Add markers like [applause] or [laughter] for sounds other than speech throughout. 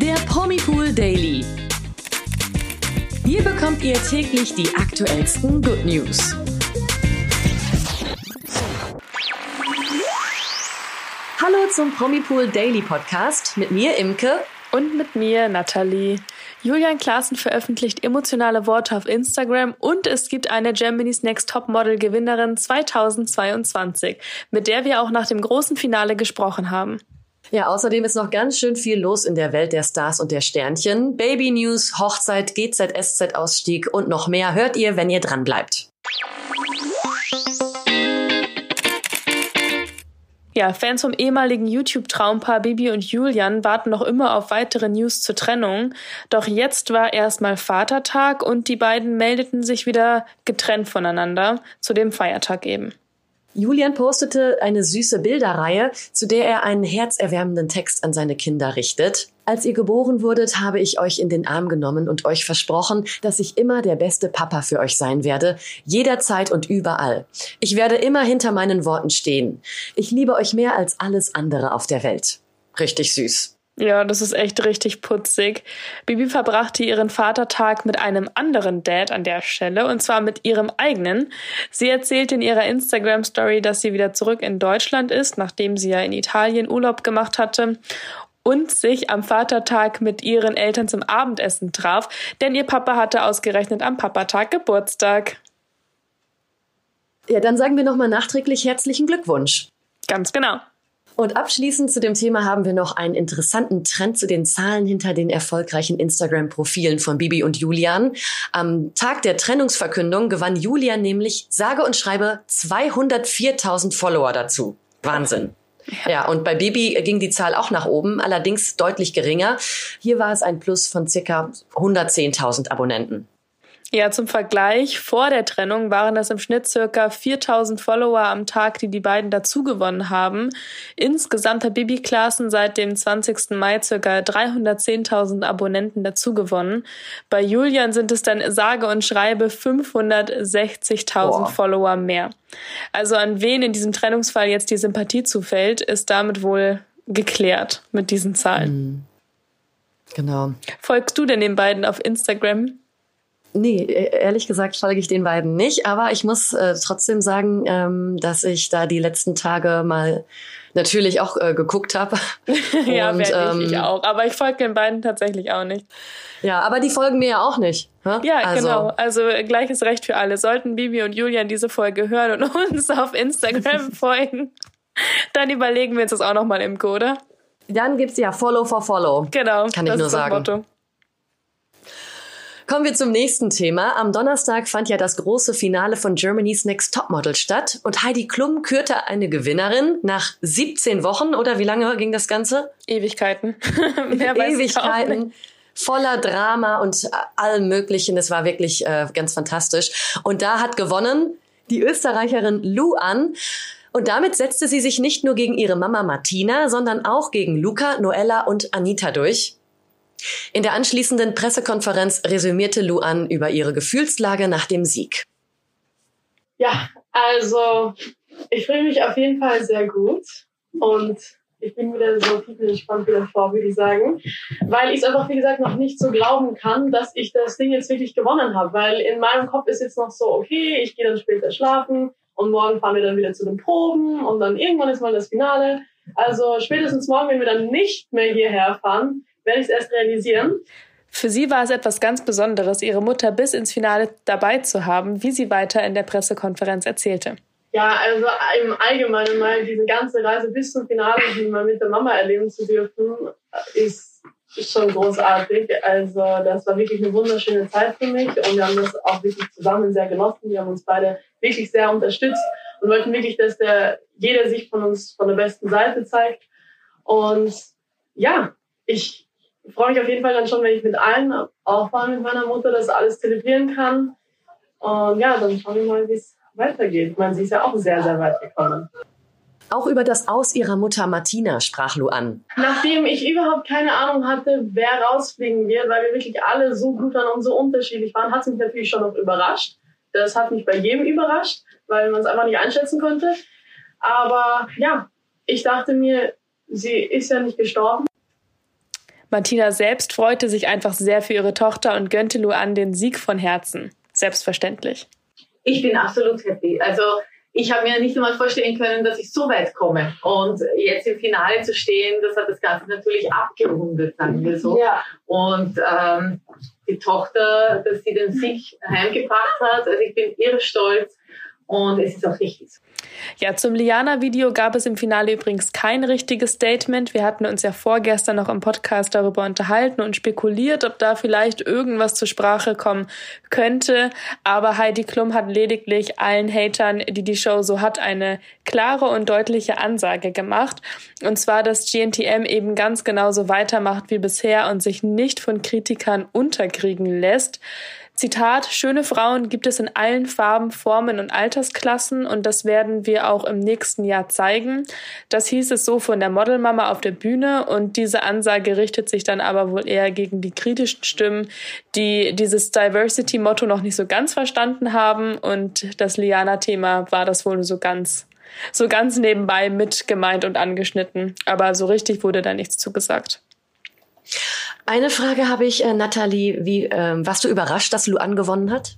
Der Promipool Daily. Hier bekommt ihr täglich die aktuellsten Good News. Hallo zum Promipool Daily Podcast mit mir Imke und mit mir Nathalie. Julian Klaassen veröffentlicht emotionale Worte auf Instagram und es gibt eine Germany's Next Top Model Gewinnerin 2022, mit der wir auch nach dem großen Finale gesprochen haben. Ja, außerdem ist noch ganz schön viel los in der Welt der Stars und der Sternchen. Baby News, Hochzeit, GZSZ-Ausstieg und noch mehr hört ihr, wenn ihr dran bleibt. Ja, Fans vom ehemaligen YouTube-Traumpaar Bibi und Julian warten noch immer auf weitere News zur Trennung. Doch jetzt war erstmal Vatertag und die beiden meldeten sich wieder getrennt voneinander, zu dem Feiertag eben. Julian postete eine süße Bilderreihe, zu der er einen herzerwärmenden Text an seine Kinder richtet. Als ihr geboren wurdet, habe ich euch in den Arm genommen und euch versprochen, dass ich immer der beste Papa für euch sein werde, jederzeit und überall. Ich werde immer hinter meinen Worten stehen. Ich liebe euch mehr als alles andere auf der Welt. Richtig süß. Ja, das ist echt richtig putzig. Bibi verbrachte ihren Vatertag mit einem anderen Dad an der Stelle, und zwar mit ihrem eigenen. Sie erzählt in ihrer Instagram-Story, dass sie wieder zurück in Deutschland ist, nachdem sie ja in Italien Urlaub gemacht hatte und sich am Vatertag mit ihren Eltern zum Abendessen traf, denn ihr Papa hatte ausgerechnet am Papatag Geburtstag. Ja, dann sagen wir nochmal nachträglich herzlichen Glückwunsch. Ganz genau. Und abschließend zu dem Thema haben wir noch einen interessanten Trend zu den Zahlen hinter den erfolgreichen Instagram-Profilen von Bibi und Julian. Am Tag der Trennungsverkündung gewann Julian nämlich sage und schreibe 204.000 Follower dazu. Wahnsinn. Ja. und bei Bibi ging die Zahl auch nach oben, allerdings deutlich geringer. Hier war es ein Plus von circa 110.000 Abonnenten. Ja, zum Vergleich, vor der Trennung waren das im Schnitt circa 4000 Follower am Tag, die die beiden dazugewonnen haben. Insgesamt hat Bibi Klaassen seit dem 20. Mai circa 310.000 Abonnenten dazugewonnen. Bei Julian sind es dann sage und schreibe 560.000 Follower mehr. Also an wen in diesem Trennungsfall jetzt die Sympathie zufällt, ist damit wohl geklärt mit diesen Zahlen. Mhm. Genau. Folgst du denn den beiden auf Instagram? Nee, e-, ehrlich gesagt folge ich den beiden nicht, aber ich muss äh, trotzdem sagen, ähm, dass ich da die letzten Tage mal natürlich auch äh, geguckt habe. [laughs] ja, werde ähm, ich auch, aber ich folge den beiden tatsächlich auch nicht. Ja, aber die folgen mir ja auch nicht. Hä? Ja, also. genau. Also gleiches Recht für alle. Sollten Bibi und Julian diese Folge hören und [laughs] uns auf Instagram [laughs] folgen, dann überlegen wir uns das auch nochmal im Code. Dann gibt's ja Follow for Follow. Genau. Kann ich nur sagen. Motto. Kommen wir zum nächsten Thema. Am Donnerstag fand ja das große Finale von Germany's Next Topmodel statt und Heidi Klum kürte eine Gewinnerin nach 17 Wochen oder wie lange ging das Ganze? Ewigkeiten. [laughs] Mehr Ewigkeiten. Voller Drama und allem Möglichen. Das war wirklich äh, ganz fantastisch. Und da hat gewonnen die Österreicherin Lou An. Und damit setzte sie sich nicht nur gegen ihre Mama Martina, sondern auch gegen Luca, Noella und Anita durch. In der anschließenden Pressekonferenz resümierte Luan über ihre Gefühlslage nach dem Sieg. Ja, also ich fühle mich auf jeden Fall sehr gut und ich bin wieder so tiefenentspannt wie davor, würde ich sagen, weil ich es einfach, wie gesagt, noch nicht so glauben kann, dass ich das Ding jetzt wirklich gewonnen habe, weil in meinem Kopf ist jetzt noch so, okay, ich gehe dann später schlafen und morgen fahren wir dann wieder zu den Proben und dann irgendwann ist mal das Finale. Also spätestens morgen, wenn wir dann nicht mehr hierher fahren, werde ich es erst realisieren. Für sie war es etwas ganz Besonderes, ihre Mutter bis ins Finale dabei zu haben, wie sie weiter in der Pressekonferenz erzählte. Ja, also im Allgemeinen mal diese ganze Reise bis zum Finale, die mal mit der Mama erleben zu dürfen, ist schon großartig. Also das war wirklich eine wunderschöne Zeit für mich und wir haben das auch wirklich zusammen sehr genossen. Wir haben uns beide wirklich sehr unterstützt und wollten wirklich, dass der, jeder sich von uns von der besten Seite zeigt. Und ja, ich freue mich auf jeden Fall dann schon, wenn ich mit allen, auch mal mit meiner Mutter, das alles zelebrieren kann. Und ja, dann schauen wir mal, wie es weitergeht. Meine, sie ist ja auch sehr, sehr weit gekommen. Auch über das Aus ihrer Mutter Martina sprach Lu an. Nachdem ich überhaupt keine Ahnung hatte, wer rausfliegen wird, weil wir wirklich alle so gut waren und so unterschiedlich waren, hat es mich natürlich schon noch überrascht. Das hat mich bei jedem überrascht, weil man es einfach nicht einschätzen konnte. Aber ja, ich dachte mir, sie ist ja nicht gestorben. Martina selbst freute sich einfach sehr für ihre Tochter und gönnte Luan den Sieg von Herzen. Selbstverständlich. Ich bin absolut happy. Also ich habe mir nicht einmal vorstellen können, dass ich so weit komme. Und jetzt im Finale zu stehen, das hat das Ganze natürlich abgerundet, sagen wir so. Ja. Und ähm, die Tochter, dass sie den Sieg heimgebracht hat, also ich bin irre stolz und es ist auch richtig so. Ja, zum Liana-Video gab es im Finale übrigens kein richtiges Statement. Wir hatten uns ja vorgestern noch im Podcast darüber unterhalten und spekuliert, ob da vielleicht irgendwas zur Sprache kommen könnte. Aber Heidi Klum hat lediglich allen Hatern, die die Show so hat, eine klare und deutliche Ansage gemacht. Und zwar, dass GNTM eben ganz genauso weitermacht wie bisher und sich nicht von Kritikern unterkriegen lässt. Zitat, schöne Frauen gibt es in allen Farben, Formen und Altersklassen und das werden wir auch im nächsten Jahr zeigen. Das hieß es so von der Modelmama auf der Bühne und diese Ansage richtet sich dann aber wohl eher gegen die kritischen Stimmen, die dieses Diversity-Motto noch nicht so ganz verstanden haben und das Liana-Thema war das wohl so ganz so ganz nebenbei mit gemeint und angeschnitten, aber so richtig wurde da nichts zugesagt. Eine Frage habe ich, äh, Nathalie. Wie, ähm, warst du überrascht, dass Luan gewonnen hat?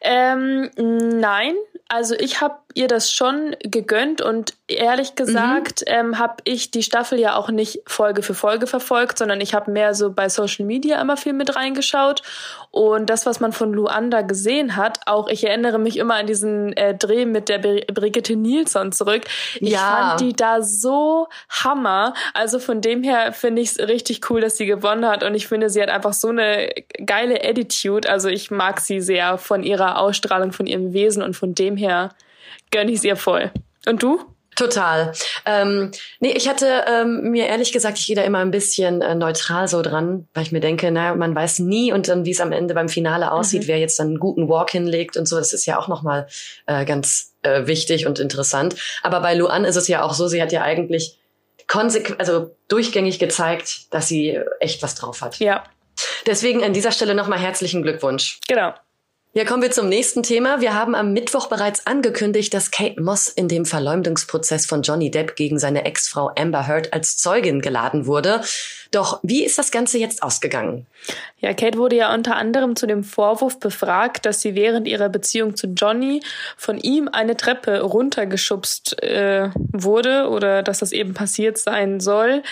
Ähm, nein, also ich habe ihr das schon gegönnt und ehrlich gesagt mhm. ähm, habe ich die Staffel ja auch nicht Folge für Folge verfolgt, sondern ich habe mehr so bei Social Media immer viel mit reingeschaut und das, was man von Luanda gesehen hat, auch ich erinnere mich immer an diesen äh, Dreh mit der Brigitte Nilsson zurück. Ich ja. fand die da so Hammer. Also von dem her finde ich es richtig cool, dass sie gewonnen hat und ich finde, sie hat einfach so eine geile Attitude. Also ich mag sie sehr von ihrer Ausstrahlung, von ihrem Wesen und von dem her gönne ich es ihr voll. Und du? Total. Ähm, nee, ich hatte ähm, mir ehrlich gesagt, ich gehe da immer ein bisschen äh, neutral so dran, weil ich mir denke, naja, man weiß nie und dann, wie es am Ende beim Finale aussieht, mhm. wer jetzt dann einen guten Walk hinlegt und so, das ist ja auch nochmal äh, ganz äh, wichtig und interessant. Aber bei Luan ist es ja auch so, sie hat ja eigentlich konsequent, also durchgängig gezeigt, dass sie echt was drauf hat. Ja. Deswegen an dieser Stelle nochmal herzlichen Glückwunsch. Genau. Ja, kommen wir zum nächsten Thema. Wir haben am Mittwoch bereits angekündigt, dass Kate Moss in dem Verleumdungsprozess von Johnny Depp gegen seine Ex-Frau Amber Heard als Zeugin geladen wurde. Doch wie ist das Ganze jetzt ausgegangen? Ja, Kate wurde ja unter anderem zu dem Vorwurf befragt, dass sie während ihrer Beziehung zu Johnny von ihm eine Treppe runtergeschubst äh, wurde oder dass das eben passiert sein soll.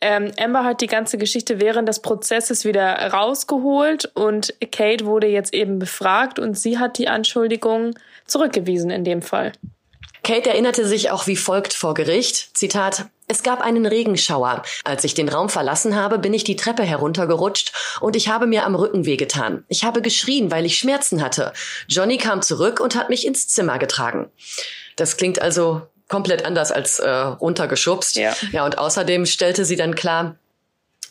Ähm, Amber hat die ganze Geschichte während des Prozesses wieder rausgeholt und Kate wurde jetzt eben befragt und sie hat die Anschuldigung zurückgewiesen in dem Fall. Kate erinnerte sich auch wie folgt vor Gericht. Zitat. Es gab einen Regenschauer. Als ich den Raum verlassen habe, bin ich die Treppe heruntergerutscht und ich habe mir am Rücken wehgetan. Ich habe geschrien, weil ich Schmerzen hatte. Johnny kam zurück und hat mich ins Zimmer getragen. Das klingt also komplett anders als äh, runtergeschubst. Ja. ja, und außerdem stellte sie dann klar,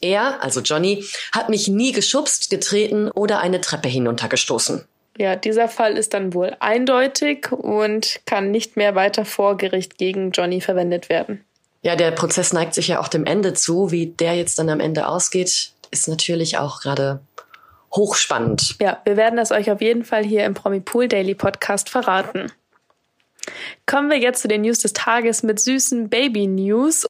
er, also Johnny, hat mich nie geschubst, getreten oder eine Treppe hinuntergestoßen. Ja, dieser Fall ist dann wohl eindeutig und kann nicht mehr weiter vor Gericht gegen Johnny verwendet werden. Ja, der Prozess neigt sich ja auch dem Ende zu. Wie der jetzt dann am Ende ausgeht, ist natürlich auch gerade hochspannend. Ja, wir werden das euch auf jeden Fall hier im Promi Pool Daily Podcast verraten. Kommen wir jetzt zu den News des Tages mit süßen Baby News.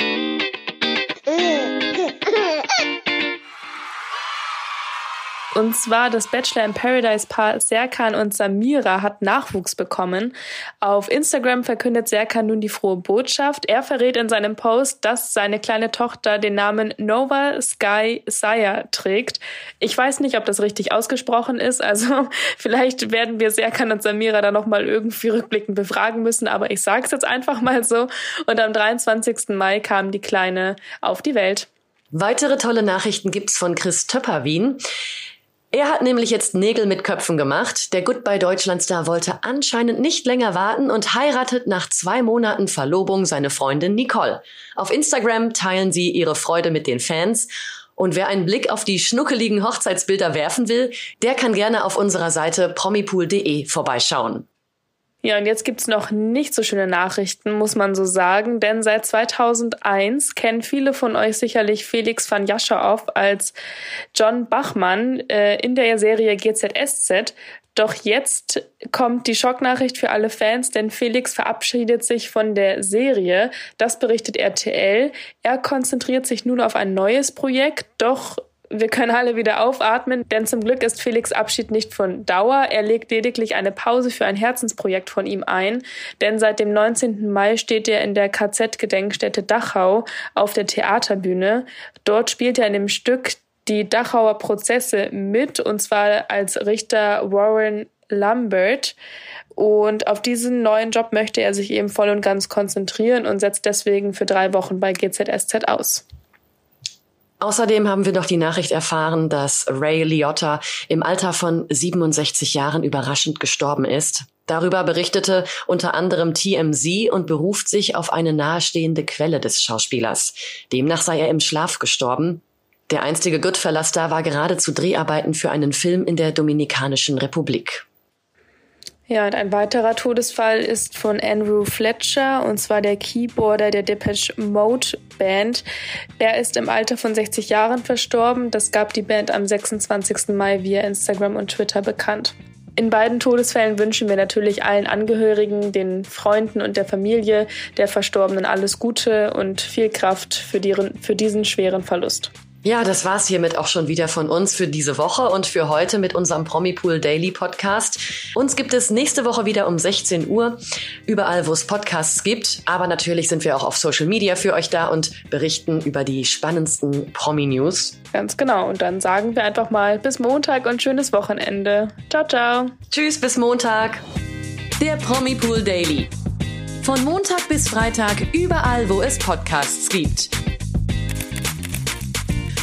Und zwar das Bachelor in Paradise Paar Serkan und Samira hat Nachwuchs bekommen. Auf Instagram verkündet Serkan nun die frohe Botschaft. Er verrät in seinem Post, dass seine kleine Tochter den Namen Nova Sky Saya trägt. Ich weiß nicht, ob das richtig ausgesprochen ist. Also [laughs] vielleicht werden wir Serkan und Samira da nochmal irgendwie rückblickend befragen müssen. Aber ich sage es jetzt einfach mal so. Und am 23. Mai kam die Kleine auf die Welt. Weitere tolle Nachrichten gibt's von Chris Töpperwien. Er hat nämlich jetzt Nägel mit Köpfen gemacht. Der Goodbye Deutschlandstar wollte anscheinend nicht länger warten und heiratet nach zwei Monaten Verlobung seine Freundin Nicole. Auf Instagram teilen sie ihre Freude mit den Fans. Und wer einen Blick auf die schnuckeligen Hochzeitsbilder werfen will, der kann gerne auf unserer Seite promipool.de vorbeischauen. Ja, und jetzt gibt's noch nicht so schöne Nachrichten, muss man so sagen, denn seit 2001 kennen viele von euch sicherlich Felix van Jaschow als John Bachmann äh, in der Serie GZSZ. Doch jetzt kommt die Schocknachricht für alle Fans, denn Felix verabschiedet sich von der Serie. Das berichtet RTL. Er konzentriert sich nun auf ein neues Projekt, doch wir können alle wieder aufatmen, denn zum Glück ist Felix Abschied nicht von Dauer. Er legt lediglich eine Pause für ein Herzensprojekt von ihm ein, denn seit dem 19. Mai steht er in der KZ-Gedenkstätte Dachau auf der Theaterbühne. Dort spielt er in dem Stück die Dachauer Prozesse mit, und zwar als Richter Warren Lambert. Und auf diesen neuen Job möchte er sich eben voll und ganz konzentrieren und setzt deswegen für drei Wochen bei GZSZ aus. Außerdem haben wir noch die Nachricht erfahren, dass Ray Liotta im Alter von 67 Jahren überraschend gestorben ist. Darüber berichtete unter anderem TMZ und beruft sich auf eine nahestehende Quelle des Schauspielers. Demnach sei er im Schlaf gestorben. Der einstige Goodfellas-Star war gerade zu Dreharbeiten für einen Film in der Dominikanischen Republik. Ja, und ein weiterer Todesfall ist von Andrew Fletcher, und zwar der Keyboarder der Depeche Mode Band. Er ist im Alter von 60 Jahren verstorben. Das gab die Band am 26. Mai via Instagram und Twitter bekannt. In beiden Todesfällen wünschen wir natürlich allen Angehörigen, den Freunden und der Familie der Verstorbenen alles Gute und viel Kraft für, die, für diesen schweren Verlust. Ja, das war's hiermit auch schon wieder von uns für diese Woche und für heute mit unserem Promipool Daily Podcast. Uns gibt es nächste Woche wieder um 16 Uhr, überall wo es Podcasts gibt. Aber natürlich sind wir auch auf Social Media für euch da und berichten über die spannendsten Promi-News. Ganz genau. Und dann sagen wir einfach mal bis Montag und schönes Wochenende. Ciao, ciao. Tschüss, bis Montag. Der Promipool Daily. Von Montag bis Freitag überall, wo es Podcasts gibt.